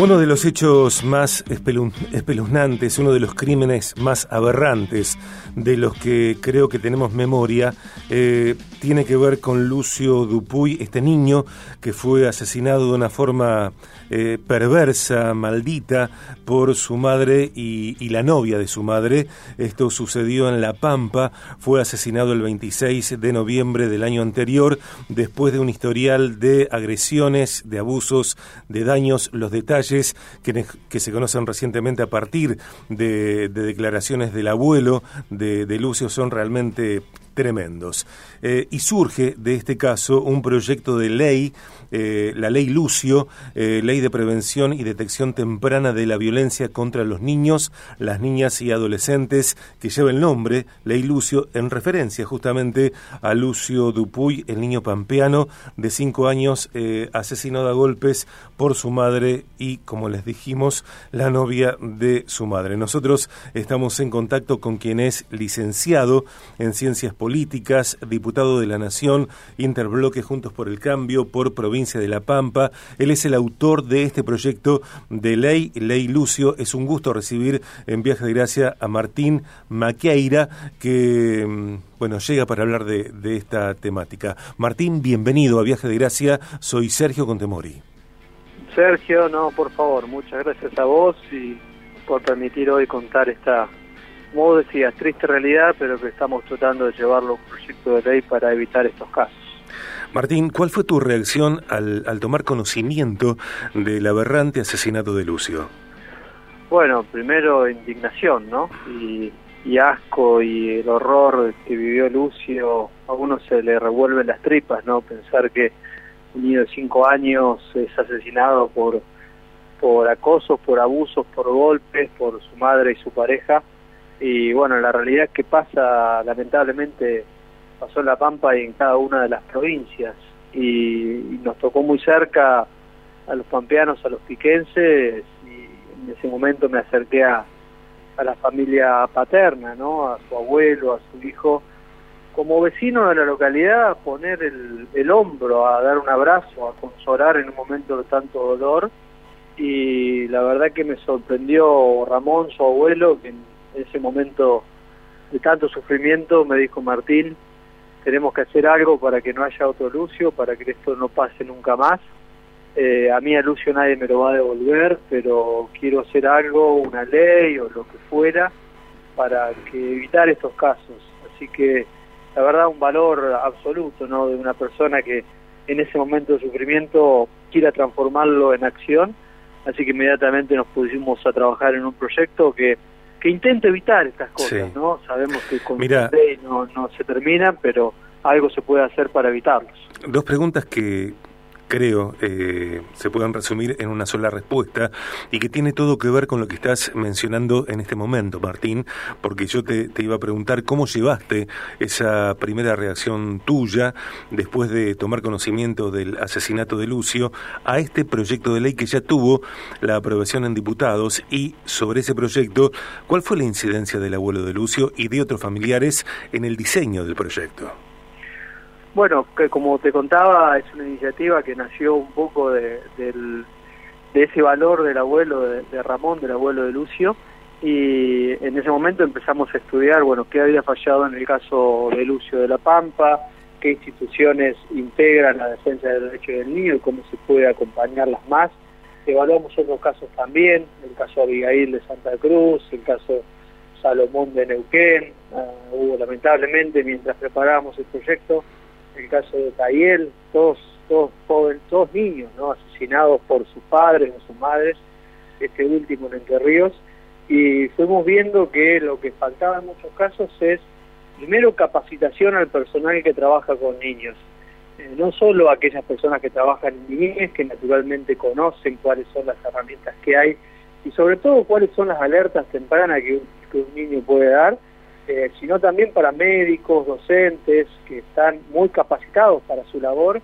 Uno de los hechos más espeluznantes, uno de los crímenes más aberrantes de los que creo que tenemos memoria, eh, tiene que ver con Lucio Dupuy, este niño que fue asesinado de una forma eh, perversa, maldita, por su madre y, la novia de su madre. Esto sucedió en La Pampa, fue asesinado el 26 de noviembre del año anterior, después de un historial de agresiones, de abusos, de daños, los detalles que, se conocen recientemente a partir de, declaraciones del abuelo de, de Lucio son realmente tremendos. Eh, y surge de este caso un proyecto de ley, eh, la ley Lucio, eh, ley de prevención y detección temprana de la violencia contra los niños, las niñas y adolescentes, que lleva el nombre, ley Lucio, en referencia justamente a Lucio Dupuy, el niño pampeano de cinco años, asesinado a golpes por su madre y, como les dijimos, la novia de su madre. Nosotros estamos en contacto con quien es licenciado en ciencias políticas, diputado de la Nación, Interbloque Juntos por el Cambio, por Provincia de La Pampa. Él es el autor de este proyecto de ley, Ley Lucio. Es un gusto recibir en Viaje de Gracia a Martín Maqueira, que mm, bueno, llega para hablar de, de esta temática. Martín, bienvenido a Viaje de Gracia. Soy Sergio Contemori. Sergio, no, por favor, muchas gracias a vos y por permitir hoy contar esta como decías, triste realidad, pero que estamos tratando de llevarlo a un proyecto de ley para evitar estos casos. Martín, ¿cuál fue tu reacción al, al tomar conocimiento del aberrante asesinato de Lucio? Bueno, primero indignación, ¿no? Y, y, asco y el horror que vivió Lucio, a uno se le revuelven las tripas, ¿no? Pensar que un niño de cinco años es asesinado por, por acosos, por abusos, por golpes, por su madre y su pareja y bueno, la realidad es que pasa, lamentablemente, pasó en La Pampa y en cada una de las provincias. Y, nos tocó muy cerca a los pampeanos, a los piquenses y en ese momento me acerqué a, a la familia paterna, ¿no? A su abuelo, a su hijo, como vecino de la localidad, a poner el, el hombro, a dar un abrazo, a consolar en un momento de tanto dolor. Y la verdad que me sorprendió Ramón, su abuelo, que en ese momento de tanto sufrimiento me dijo Martín, tenemos que hacer algo para que no haya otro Lucio, para que esto no pase nunca más. Eh, a mí a Lucio nadie me lo va a devolver, pero quiero hacer algo, una ley o lo que fuera, para que evitar estos casos. Así que la verdad un valor absoluto ¿no? de una persona que en ese momento de sufrimiento quiera transformarlo en acción. Así que inmediatamente nos pusimos a trabajar en un proyecto que que intente evitar estas cosas, ¿no? Sabemos que con Mira, no, no se termina, pero algo se puede hacer para evitarlos. Dos preguntas que creo, eh, se pueden resumir en una sola respuesta y que tiene todo que ver con lo que estás mencionando en este momento, Martín, porque yo te, iba a preguntar cómo llevaste esa primera reacción tuya después de tomar conocimiento del asesinato de Lucio a este proyecto de ley que ya tuvo la aprobación en diputados y sobre ese proyecto, ¿cuál fue la incidencia del abuelo de Lucio y de otros familiares en el diseño del proyecto? Bueno, que como te contaba, es una iniciativa que nació un poco de, ese valor del abuelo de, Ramón, del abuelo de Lucio, y en ese momento empezamos a estudiar, bueno, qué había fallado en el caso de Lucio de la Pampa, qué instituciones integran la defensa del derecho del niño y cómo se puede acompañarlas más. Evaluamos otros casos también, el caso Abigail de Santa Cruz, el caso Salomón de Neuquén, ah, hubo lamentablemente mientras preparábamos el proyecto el caso de Tayel, todos, todos jóvenes, todos niños. Asesinados por sus padres o sus madres, este último en Entre Ríos, y fuimos viendo que lo que faltaba en muchos casos es, primero, capacitación al personal que trabaja con niños. Eh, no solo aquellas personas que trabajan en niñez, que naturalmente conocen cuáles son las herramientas que hay, y sobre todo cuáles son las alertas tempranas que un niño puede dar, eh, sino también para médicos, docentes, que están muy capacitados para su labor,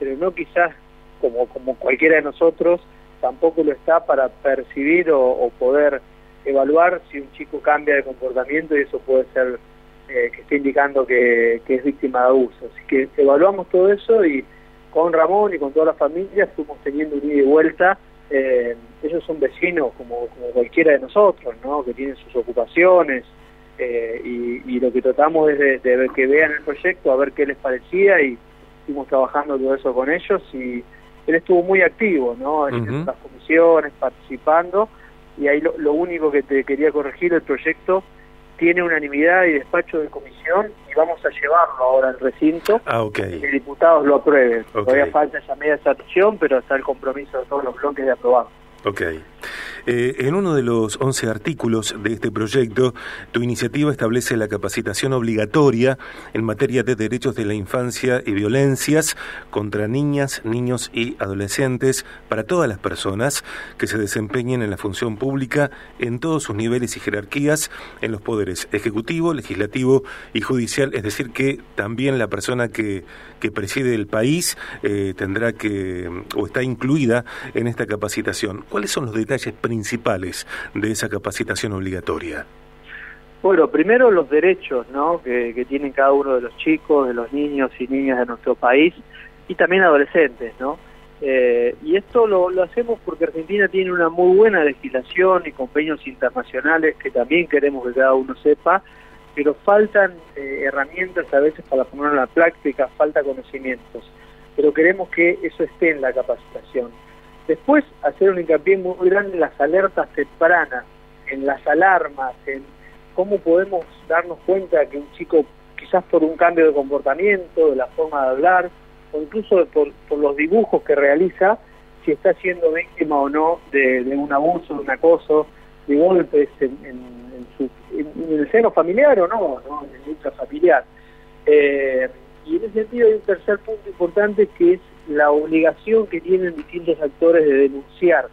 pero no quizás como, como cualquiera de nosotros, tampoco lo está para percibir o, poder evaluar si un chico cambia de comportamiento y eso puede ser eh, que esté indicando que, es víctima de abuso. Así que evaluamos todo eso y con Ramón y con toda la familia fuimos teniendo un ida y vuelta eh, ellos son vecinos como, cualquiera de nosotros, ¿no? Que tienen sus ocupaciones eh, y, lo que tratamos es de, que vean el proyecto, a ver qué les parecía y estuvimos trabajando todo eso con ellos y él estuvo muy activo, ¿no? En las comisiones, participando y ahí lo, único que te quería corregir, el proyecto tiene unanimidad y despacho de comisión y vamos a llevarlo ahora al recinto ah, y que diputados lo aprueben. Todavía falta esa media sanción, pero está el compromiso de todos los bloques de aprobarlo. Ok. Eh, en uno de los 11 artículos de este proyecto, tu iniciativa establece la capacitación obligatoria en materia de derechos de la infancia y violencias contra niñas, niños y adolescentes para todas las personas que se desempeñen en la función pública en todos sus niveles y jerarquías en los poderes ejecutivo, legislativo y judicial, es decir, que también la persona que, que preside el país eh, tendrá que o está incluida en esta capacitación. ¿Cuáles son los detalles principales de esa capacitación obligatoria? Bueno, primero los derechos ¿no? que, tienen cada uno de los chicos, de los niños y niñas de nuestro país y también adolescentes, ¿no? Eh, y esto lo, hacemos porque Argentina tiene una muy buena legislación y convenios internacionales que también queremos que cada uno sepa, pero faltan eh, herramientas a veces para ponerlo en la práctica, falta conocimientos, pero queremos que eso esté en la capacitación. Después, hacer un hincapié muy grande en las alertas tempranas, en las alarmas, en cómo podemos darnos cuenta que un chico, quizás por un cambio de comportamiento, de la forma de hablar, o incluso por, los dibujos que realiza, si está siendo víctima o no de, un abuso, de un acoso, de golpes en, el seno familiar o no, en el intrafamiliar. Eh, y en ese sentido hay un tercer punto importante que es la obligación que tienen distintos actores de denunciar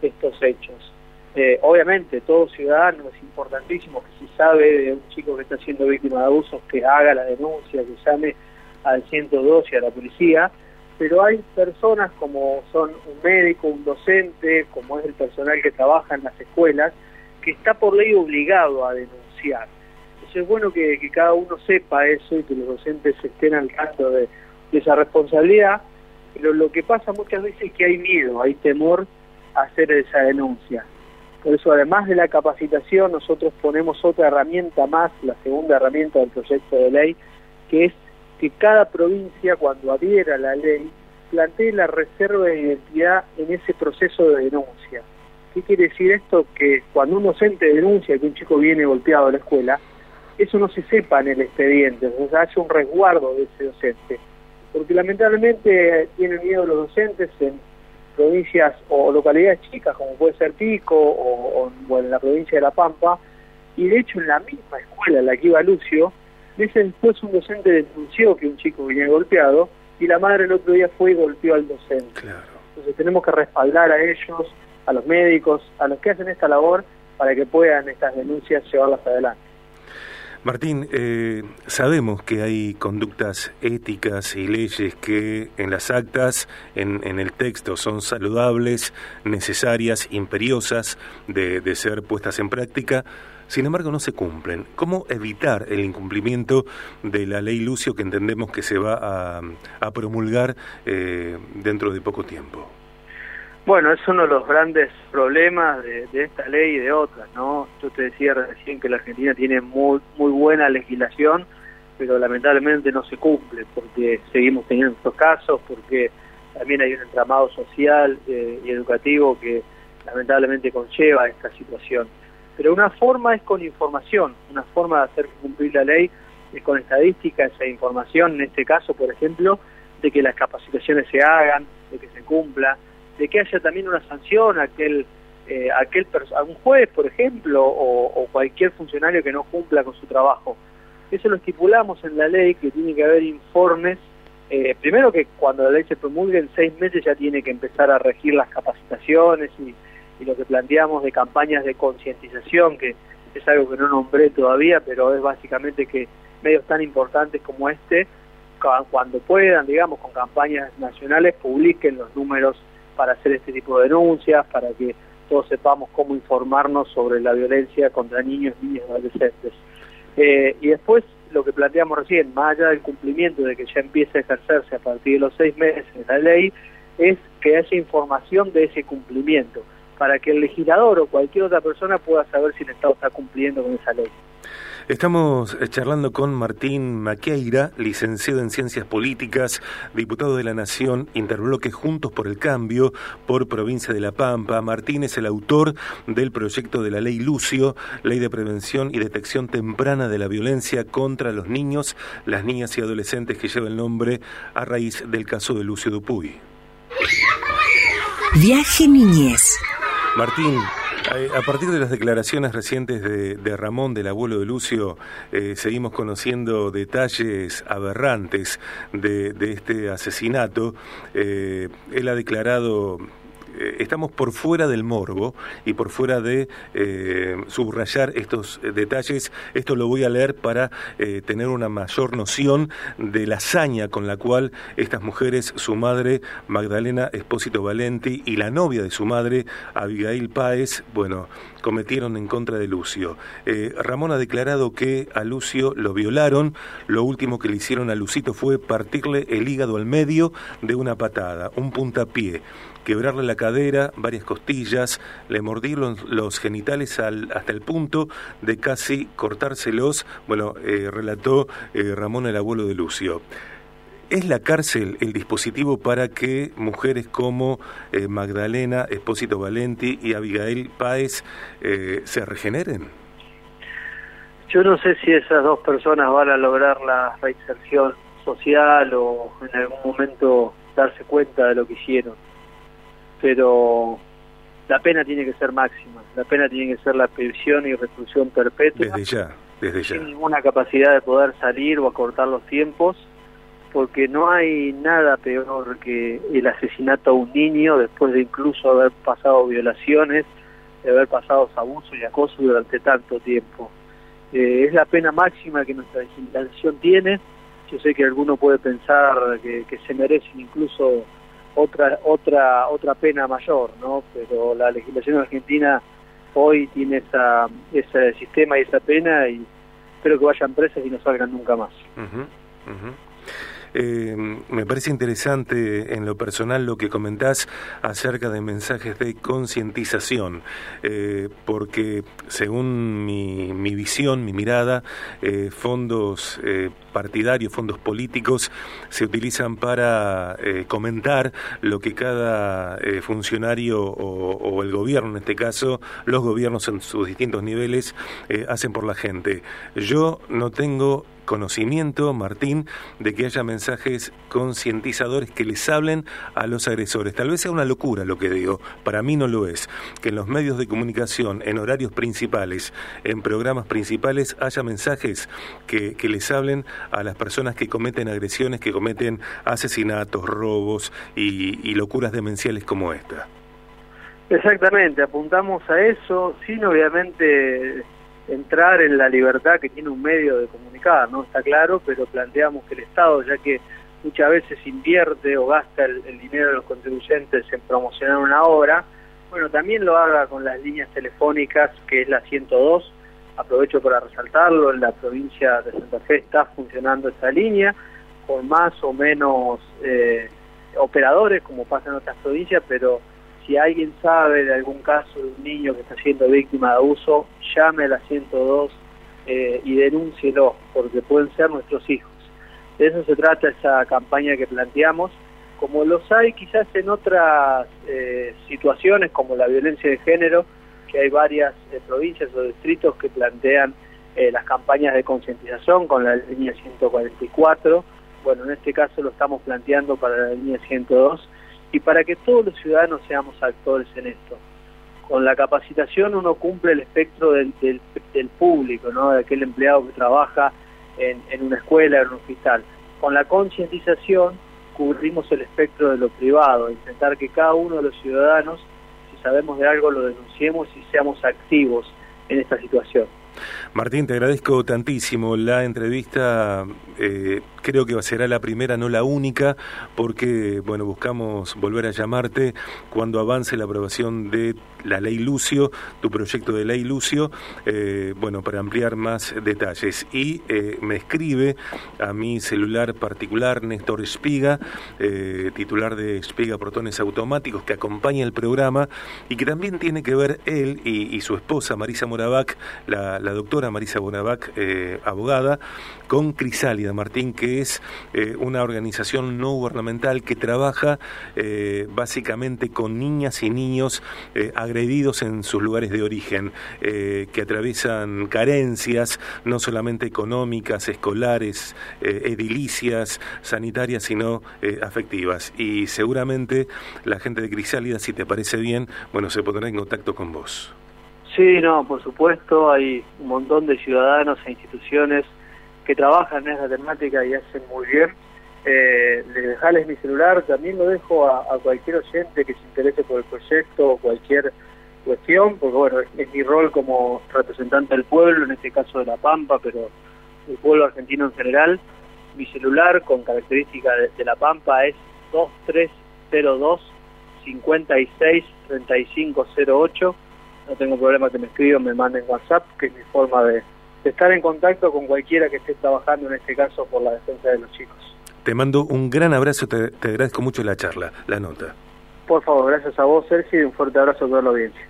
estos hechos. Eh, obviamente, todo ciudadano es importantísimo que si sabe de un chico que está siendo víctima de abusos, que haga la denuncia, que llame al 112 y a la policía, pero hay personas como son un médico, un docente, como es el personal que trabaja en las escuelas, que está por ley obligado a denunciar. Entonces es bueno que, cada uno sepa eso y que los docentes estén al tanto de esa responsabilidad pero lo que pasa muchas veces es que hay miedo, hay temor a hacer esa denuncia. Por eso, además de la capacitación, nosotros ponemos otra herramienta más, la segunda herramienta del proyecto de ley, que es que cada provincia, cuando adhiera a la ley, plantee la reserva de identidad en ese proceso de denuncia. ¿Qué quiere decir esto? Que cuando un docente denuncia que un chico viene golpeado a la escuela, eso no se sepa en el expediente, o sea, hace un resguardo de ese docente porque lamentablemente tienen miedo los docentes en provincias o localidades chicas, como puede ser Pico o, en la provincia de La Pampa, y de hecho en la misma escuela en la que iba Lucio, meses después un docente denunció que un chico venía golpeado y la madre el otro día fue y golpeó al docente. Entonces tenemos que respaldar a ellos, a los médicos, a los que hacen esta labor, para que puedan estas denuncias llevarlas adelante. Martín, eh, sabemos que hay conductas éticas y leyes que en las actas, en, el texto, son saludables, necesarias, imperiosas de, ser puestas en práctica, sin embargo no se cumplen. ¿Cómo evitar el incumplimiento de la ley Lucio que entendemos que se va a, promulgar eh, dentro de poco tiempo? Bueno, es uno de los grandes problemas de, esta ley y de otras, ¿no? Yo te decía recién que la Argentina tiene muy, muy buena legislación, pero lamentablemente no se cumple, porque seguimos teniendo estos casos, porque también hay un entramado social eh, y educativo que lamentablemente conlleva esta situación. Pero una forma es con información, una forma de hacer cumplir la ley es con estadísticas e información, en este caso, por ejemplo, de que las capacitaciones se hagan, de que se cumpla, de que haya también una sanción a aquel, eh, aquel a un juez, por ejemplo, o, cualquier funcionario que no cumpla con su trabajo. Eso lo estipulamos en la ley, que tiene que haber informes. Eh, primero que cuando la ley se promulgue en seis meses ya tiene que empezar a regir las capacitaciones y lo que planteamos de campañas de concientización, que es algo que no nombré todavía, pero es básicamente que medios tan importantes como este, cuando puedan, digamos, con campañas nacionales, publiquen los números para hacer este tipo de denuncias, para que todos sepamos cómo informarnos sobre la violencia contra niños, niñas y adolescentes. Eh, y después, lo que planteamos recién, más allá del cumplimiento de que ya empiece a ejercerse a partir de los seis meses la ley, es que haya información de ese cumplimiento. para que el legislador o cualquier otra persona pueda saber si el Estado está cumpliendo con esa ley. Estamos eh, charlando con Martín Maqueira, licenciado en Ciencias Políticas, diputado de la Nación, Interbloque Juntos por el Cambio, por Provincia de La Pampa. Martín es el autor del proyecto de la Ley Lucio, Ley de Prevención y Detección Temprana de la Violencia contra los Niños, las Niñas y Adolescentes que lleva el nombre a raíz del caso de Lucio Dupuy. Viaje Niñez. Martín, a partir de las declaraciones recientes de, Ramón, del abuelo de Lucio, eh, seguimos conociendo detalles aberrantes de, este asesinato. Eh, él ha declarado eh, estamos por fuera del morbo y por fuera de eh, subrayar estos detalles. Esto lo voy a leer para eh, tener una mayor noción de la hazaña con la cual estas mujeres, su madre Magdalena Espósito Valenti y la novia de su madre, Abigail Páez, bueno, cometieron en contra de Lucio. Ramón ha declarado que a Lucio lo violaron, lo último que le hicieron a Lucito fue partirle el hígado al medio de una patada, un puntapié quebrarle la cadera, varias costillas, le mordí los, genitales hasta el punto de casi cortárselos, bueno, eh, relató eh, Ramón el abuelo de Lucio. ¿Es la cárcel el dispositivo para que mujeres como eh, Magdalena Espósito Valenti y Abigail Páez se regeneren? Yo no sé si esas dos personas van a lograr la reinserción social o en algún momento darse cuenta de lo que hicieron pero la pena tiene que ser máxima, la pena tiene que ser la prisión y reclusión perpetua. Desde ya, desde ya. Sin ninguna capacidad de poder salir o acortar los tiempos, porque no hay nada peor que el asesinato a un niño después de incluso haber pasado violaciones, de haber pasado abusos y acoso durante tanto tiempo. Eh, es la pena máxima que nuestra legislación tiene. Yo sé que alguno puede pensar que, que se merecen incluso otra otra otra pena mayor, ¿no? Pero la legislación argentina hoy tiene esa, ese sistema y esa pena y espero que vayan presas y no salgan nunca más. Eh, me parece interesante en lo personal lo que comentás acerca de mensajes de concientización, eh, porque según mi, mi, visión, mi mirada, eh, fondos partidarios, fondos políticos se utilizan para comentar lo que cada funcionario o, o, el gobierno, en este caso, los gobiernos en sus distintos niveles, hacen por la gente. Yo no tengo conocimiento, Martín, de que haya mensajes concientizadores que les hablen a los agresores. Tal vez sea una locura lo que digo, para mí no lo es, que en los medios de comunicación, en horarios principales, en programas principales, haya mensajes que, les hablen a las personas que cometen agresiones, que cometen asesinatos, robos y, y locuras demenciales como esta. Exactamente, apuntamos a eso, sin obviamente entrar en la libertad que tiene un medio de ¿no? Está claro, pero planteamos que el Estado, ya que muchas veces invierte o gasta el, dinero de los contribuyentes en promocionar una obra, bueno, también lo haga con las líneas telefónicas, que es la 102. Aprovecho para resaltarlo, en la provincia de Santa Fe está funcionando esta línea, con más o menos eh, operadores, como pasa en otras provincias, pero si alguien sabe de algún caso de un niño que está siendo víctima de abuso, llame a la 102 eh, y denúncielo, porque pueden ser nuestros hijos. De eso se trata esa campaña que planteamos, como los hay quizás en otras eh, situaciones como la violencia de género, que hay varias eh, provincias o distritos que plantean las campañas de concientización con la línea 144. Bueno, en este caso lo estamos planteando para la línea 102 y para que todos los ciudadanos seamos actores en esto. Con la capacitación uno cumple el espectro del, público, ¿no? de aquel empleado que trabaja en, en una escuela, en un hospital. Con la concientización cubrimos el espectro de lo privado, intentar que cada uno de los ciudadanos, si sabemos de algo, lo denunciemos y seamos activos en esta situación. Martín, te agradezco tantísimo la entrevista. Eh, creo que será la primera, no la única, porque, bueno, buscamos volver a llamarte cuando avance la aprobación de la ley Lucio, tu proyecto de ley Lucio, eh, bueno, para ampliar más detalles. Y eh, me escribe a mi celular particular Néstor Espiga, eh, titular de Espiga Protones Automáticos, que acompaña el programa y que también tiene que ver él y, su esposa Marisa Morabac, la, doctora Marisa Morabac, abogada, con Crisálida Martín, que es una organización no gubernamental que trabaja básicamente con niñas y niños agredidos en sus lugares de origen, eh, que atraviesan carencias no solamente económicas, escolares, eh, edilicias, sanitarias, sino eh, afectivas. Y seguramente la gente de Crisálida, si te parece bien, bueno, se pondrá en contacto con vos. Sí, no, por supuesto, hay un montón de ciudadanos e instituciones que trabajan en esa temática y hacen muy bien. Eh, dejarles mi celular, también lo dejo a, cualquier oyente que se interese por el proyecto o cualquier cuestión, porque bueno, es, mi rol como representante del pueblo, en este caso de La Pampa, pero del pueblo argentino en general. Mi celular con característica de, La Pampa es 2302 56 3508. No tengo problema que me escriban, me manden WhatsApp, que es mi forma de estar en contacto con cualquiera que esté trabajando, en este caso, por la defensa de los chicos. Te mando un gran abrazo, te, agradezco mucho la charla, la nota. Por favor, gracias a vos, Sergio, y un fuerte abrazo a toda la audiencia.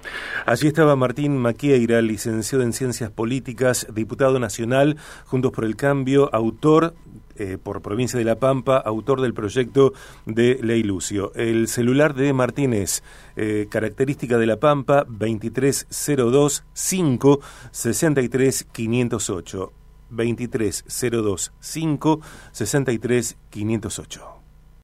Allí estaba Martín Maquieira, licenciado en Ciencias Políticas, diputado nacional, Juntos por el Cambio, autor eh, por Provincia de La Pampa, autor del proyecto de Ley Lucio. El celular de Martín es eh, característica de La Pampa 2302 5 63 508. 23 02 5 63 508.